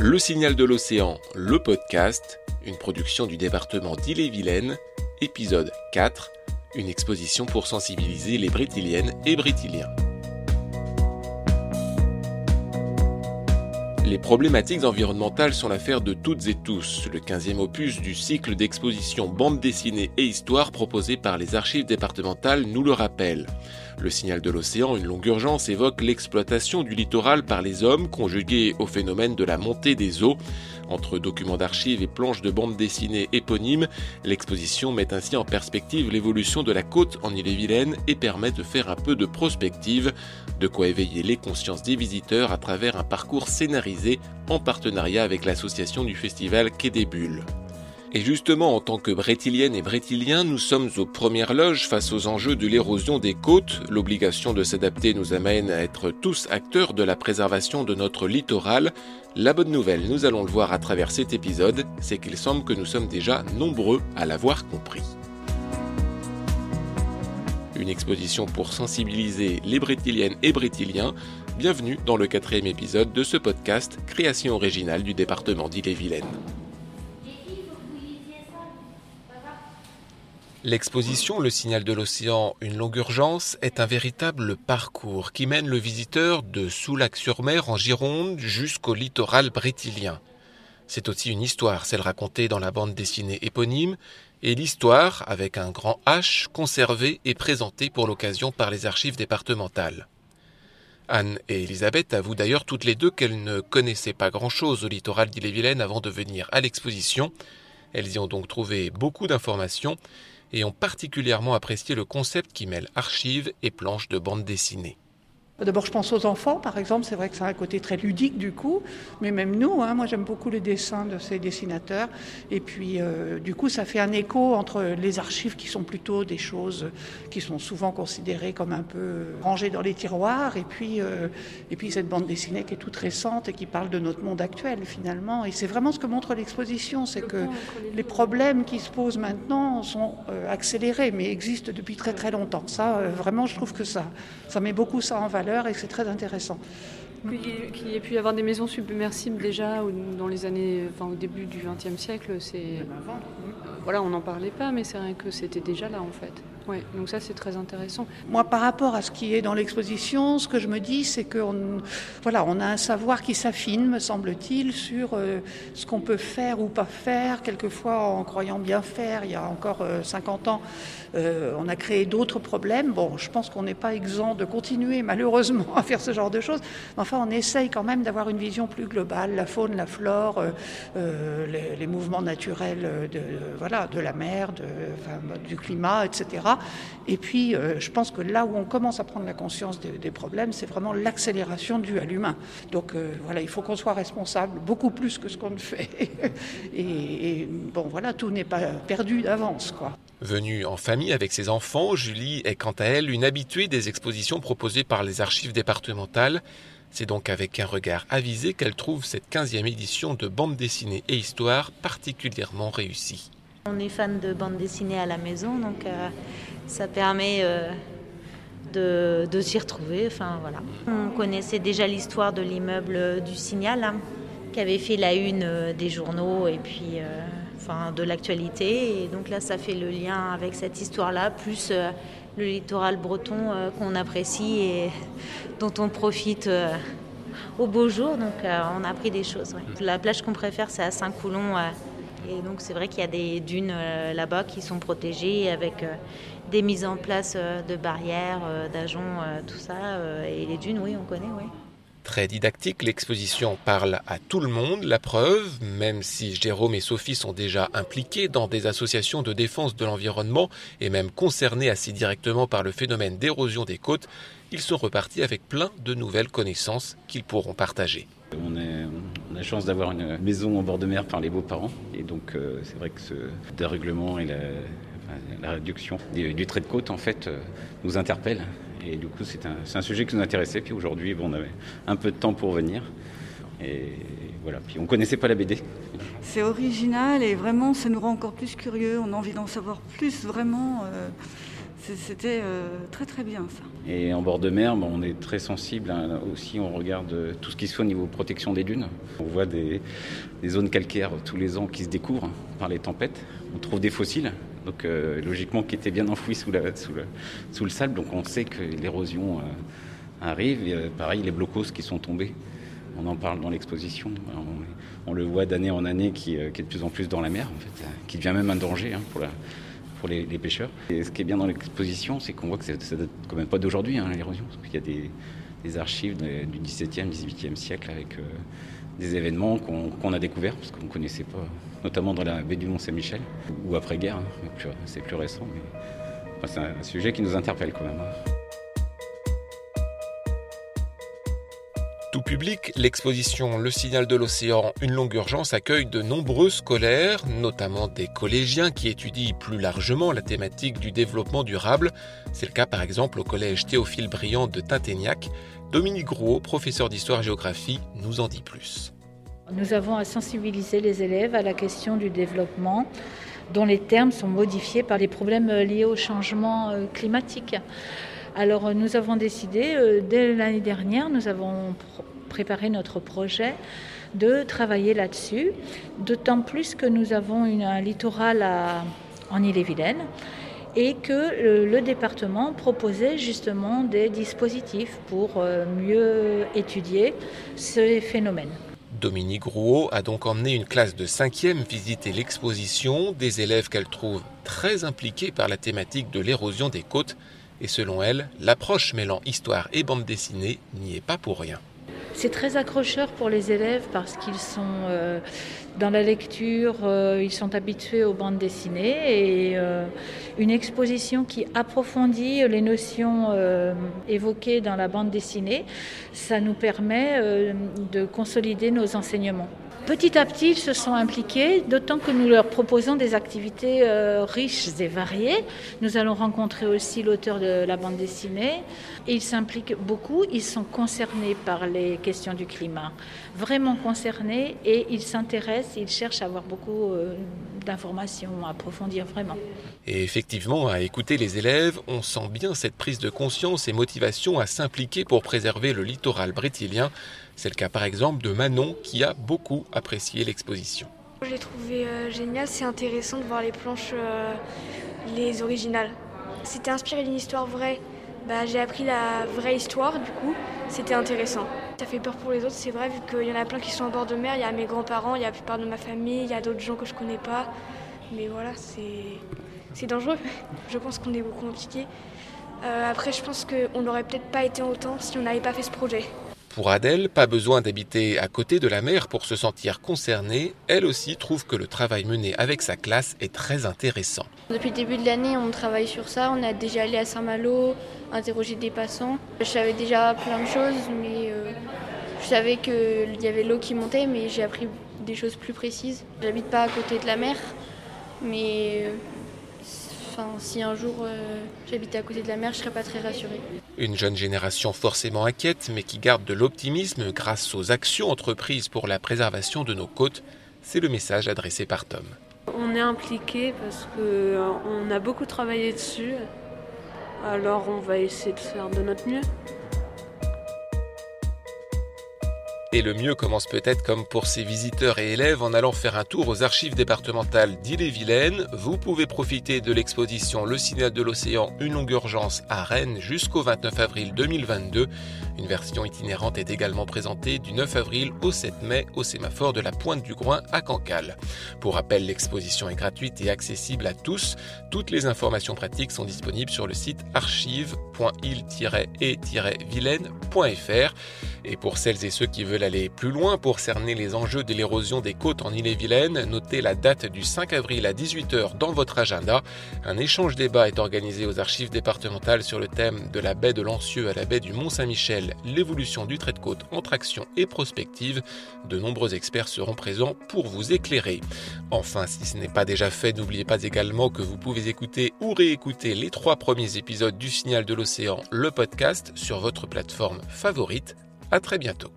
Le signal de l'océan, le podcast, une production du département d'Ille-et-Vilaine, épisode 4, une exposition pour sensibiliser les Brétiliennes et Brétiliens. Les problématiques environnementales sont l'affaire de toutes et tous. Le 15e opus du cycle d'exposition bande dessinée et histoire proposé par les archives départementales nous le rappelle. Le signal de l'océan, une longue urgence, évoque l'exploitation du littoral par les hommes conjuguée au phénomène de la montée des eaux. Entre documents d'archives et planches de bande dessinée éponymes, l'exposition met ainsi en perspective l'évolution de la côte en Ille-et-Vilaine et permet de faire un peu de prospective, de quoi éveiller les consciences des visiteurs à travers un parcours scénarisé en partenariat avec l'association du festival Quai des Bulles. Et justement, en tant que brétilienne et brétilien, nous sommes aux premières loges face aux enjeux de l'érosion des côtes. L'obligation de s'adapter nous amène à être tous acteurs de la préservation de notre littoral. La bonne nouvelle, nous allons le voir à travers cet épisode, c'est qu'il semble que nous sommes déjà nombreux à l'avoir compris. Une exposition pour sensibiliser les brétiliennes et brétiliens. Bienvenue dans le quatrième épisode de ce podcast, création originale du département d'Ille-et-Vilaine. L'exposition Le signal de l'océan, une longue urgence est un véritable parcours qui mène le visiteur de Soulac-sur-Mer en Gironde jusqu'au littoral brétilien. C'est aussi une histoire, celle racontée dans la bande dessinée éponyme, et l'histoire, avec un grand H, conservée et présentée pour l'occasion par les archives départementales. Anne et Elisabeth avouent d'ailleurs toutes les deux qu'elles ne connaissaient pas grand-chose au littoral d'Ille-et-Vilaine avant de venir à l'exposition. Elles y ont donc trouvé beaucoup d'informations et ont particulièrement apprécié le concept qui mêle archives et planches de bande dessinée. D'abord, je pense aux enfants, par exemple. C'est vrai que ça a un côté très ludique, du coup. Mais même nous, hein, moi, j'aime beaucoup les dessins de ces dessinateurs. Et puis, euh, du coup, ça fait un écho entre les archives qui sont plutôt des choses qui sont souvent considérées comme un peu rangées dans les tiroirs. Et puis, euh, et puis cette bande dessinée qui est toute récente et qui parle de notre monde actuel, finalement. Et c'est vraiment ce que montre l'exposition. C'est que les problèmes qui se posent maintenant sont euh, accélérés, mais existent depuis très, très longtemps. Ça, vraiment, je trouve que ça, ça met beaucoup ça en valeur et c'est très intéressant. Qu'il y ait pu y avoir des maisons submersibles déjà dans les années, enfin, au début du XXe siècle, c'est. Voilà, on n'en parlait pas, mais c'est vrai que c'était déjà là en fait. Ouais, donc ça c'est très intéressant. Moi, par rapport à ce qui est dans l'exposition, ce que je me dis, c'est qu'on voilà, on a un savoir qui s'affine, me semble-t-il, sur euh, ce qu'on peut faire ou pas faire. Quelquefois, en croyant bien faire, il y a encore 50 euh, ans, euh, on a créé d'autres problèmes. Bon, je pense qu'on n'est pas exempt de continuer, malheureusement, à faire ce genre de choses. Mais enfin, on essaye quand même d'avoir une vision plus globale, la faune, la flore, les, mouvements naturels de, voilà, de la mer, du climat, etc. Et puis, euh, je pense que là où on commence à prendre la conscience des, problèmes, c'est vraiment l'accélération due à l'humain. Donc euh, voilà, il faut qu'on soit responsable beaucoup plus que ce qu'on fait. et, et, bon, voilà, tout n'est pas perdu d'avance, quoi. Venue en famille avec ses enfants, Julie est quant à elle une habituée des expositions proposées par les archives départementales. C'est donc avec un regard avisé qu'elle trouve cette 15e édition de bande dessinée et histoire particulièrement réussie. On est fan de bande dessinée à la maison, donc euh, ça permet euh, de, s'y retrouver. Enfin, voilà. On connaissait déjà l'histoire de l'immeuble du Signal, hein, qui avait fait la une euh, des journaux et puis enfin, de l'actualité. Et donc là, ça fait le lien avec cette histoire-là, plus le littoral breton qu'on apprécie et dont on profite au beau jour. Donc on a appris des choses. La plage qu'on préfère, c'est à Saint-Coulon et donc c'est vrai qu'il y a des dunes euh, là-bas qui sont protégées avec euh, des mises en place euh, de barrières, d'ajoncs, tout ça. Et les dunes, oui, on connaît, oui. Très didactique, l'exposition parle à tout le monde, la preuve, même si Jérôme et Sophie sont déjà impliqués dans des associations de défense de l'environnement et même concernés assez directement par le phénomène d'érosion des côtes, ils sont repartis avec plein de nouvelles connaissances qu'ils pourront partager. On, la chance d'avoir une maison en bord de mer par les beaux-parents. Et donc, euh, c'est vrai que ce dérèglement et la, réduction du, trait de côte, en fait, euh, nous interpelle. Et du coup, c'est un, sujet qui nous intéressait. Puis aujourd'hui, bon, on avait un peu de temps pour venir. Et voilà. Puis on connaissait pas la BD. C'est original et vraiment, ça nous rend encore plus curieux. On a envie d'en savoir plus, vraiment. Euh, C'était euh, très très bien ça. Et en bord de mer, on est très sensible aussi, on regarde tout ce qui se fait au niveau protection des dunes. On voit des, zones calcaires tous les ans qui se découvrent par les tempêtes. On trouve des fossiles, donc euh, logiquement qui étaient bien enfouis sous, le, sable, donc on sait que l'érosion euh, arrive. Pareil, les blocos qui sont tombés. On en parle dans l'exposition. On, le voit d'année en année qui, est de plus en plus dans la mer, en fait, qui devient même un danger hein, pour la, pour les, pêcheurs. Et ce qui est bien dans l'exposition, c'est qu'on voit que ça ne date quand même pas d'aujourd'hui, hein, l'érosion. Il y a des, archives du XVIIe, XVIIIe siècle avec euh, des événements qu'on a découverts, parce qu'on ne connaissait pas, notamment dans la baie du Mont-Saint-Michel, ou après-guerre, hein, c'est plus récent. Mais c'est un sujet qui nous interpelle quand même. Hein. Public, l'exposition Le signal de l'océan, une longue urgence accueille de nombreux scolaires, notamment des collégiens qui étudient plus largement la thématique du développement durable. C'est le cas par exemple au collège Théophile Briand de Tinténiac. Dominique Gros, professeur d'histoire-géographie, nous en dit plus. Nous avons à sensibiliser les élèves à la question du développement dont les termes sont modifiés par les problèmes liés au changement euh, climatique. Alors nous avons décidé, euh, dès l'année dernière, nous avons préparé notre projet de travailler là-dessus, d'autant plus que nous avons un littoral en Ille-et-Vilaine et que le, département proposait justement des dispositifs pour euh, mieux étudier ces phénomènes. Dominique Rouault a donc emmené une classe de 5e visiter l'exposition, des élèves qu'elle trouve très impliqués par la thématique de l'érosion des côtes et selon elle, l'approche mêlant histoire et bande dessinée n'y est pas pour rien. C'est très accrocheur pour les élèves parce qu'ils sont euh, dans la lecture, euh, ils sont habitués aux bandes dessinées et euh, une exposition qui approfondit les notions évoquées dans la bande dessinée, ça nous permet de consolider nos enseignements. Petit à petit, ils se sont impliqués, d'autant que nous leur proposons des activités euh, riches et variées. Nous allons rencontrer aussi l'auteur de la bande dessinée. ils s'impliquent beaucoup, ils sont concernés par les questions du climat, vraiment concernés, et ils s'intéressent, ils cherchent à avoir beaucoup euh, d'informations, approfondir vraiment. Et effectivement, à écouter les élèves, on sent bien cette prise de conscience et motivation à s'impliquer pour préserver le littoral brétilien c'est le cas par exemple de Manon qui a beaucoup apprécié l'exposition. J'ai trouvé euh, génial, c'est intéressant de voir les planches, euh, les originales. C'était inspiré d'une histoire vraie. Bah, j'ai appris la vraie histoire, du coup, c'était intéressant. Ça fait peur pour les autres, c'est vrai, vu qu'il y en a plein qui sont en bord de mer. Il y a mes grands-parents, il y a la plupart de ma famille, il y a d'autres gens que je connais pas. Mais voilà, c'est dangereux. Je pense qu'on est beaucoup impliqués. Euh, après, je pense qu'on n'aurait peut-être pas été autant si on n'avait pas fait ce projet. Pour Adèle, pas besoin d'habiter à côté de la mer pour se sentir concernée. Elle aussi trouve que le travail mené avec sa classe est très intéressant. Depuis le début de l'année, on travaille sur ça. On a déjà allé à Saint-Malo, interroger des passants. Je savais déjà plein de choses, mais euh, je savais qu'il y avait l'eau qui montait, mais j'ai appris des choses plus précises. J'habite pas à côté de la mer, mais si un jour euh, j'habitais à côté de la mer, je serais pas très rassurée. Une jeune génération forcément inquiète, mais qui garde de l'optimisme grâce aux actions entreprises pour la préservation de nos côtes, c'est le message adressé par Tom. On est impliqué parce qu'on euh, a beaucoup travaillé dessus, alors on va essayer de faire de notre mieux. Et le mieux commence peut-être comme pour ces visiteurs et élèves en allant faire un tour aux archives départementales d'Ille-et-Vilaine. Vous pouvez profiter de l'exposition Le signal de l'océan, une longue urgence à Rennes jusqu'au 29 avril 2022. Une version itinérante est également présentée du 9 avril au 7 mai au sémaphore de la Pointe du Groin à Cancale. Pour rappel, l'exposition est gratuite et accessible à tous. Toutes les informations pratiques sont disponibles sur le site archive.il-et-vilaine.fr. Et pour celles et ceux qui veulent aller plus loin pour cerner les enjeux de l'érosion des côtes en Ille-et-Vilaine, notez la date du 5 avril à 18h dans votre agenda. Un échange débat est organisé aux archives départementales sur le thème de la baie de Lancieux à la baie du Mont-Saint-Michel, l'évolution du trait de côte entre action et prospective. De nombreux experts seront présents pour vous éclairer. Enfin, si ce n'est pas déjà fait, n'oubliez pas également que vous pouvez écouter ou réécouter les trois premiers épisodes du Signal de l'océan, le podcast, sur votre plateforme favorite. À très bientôt.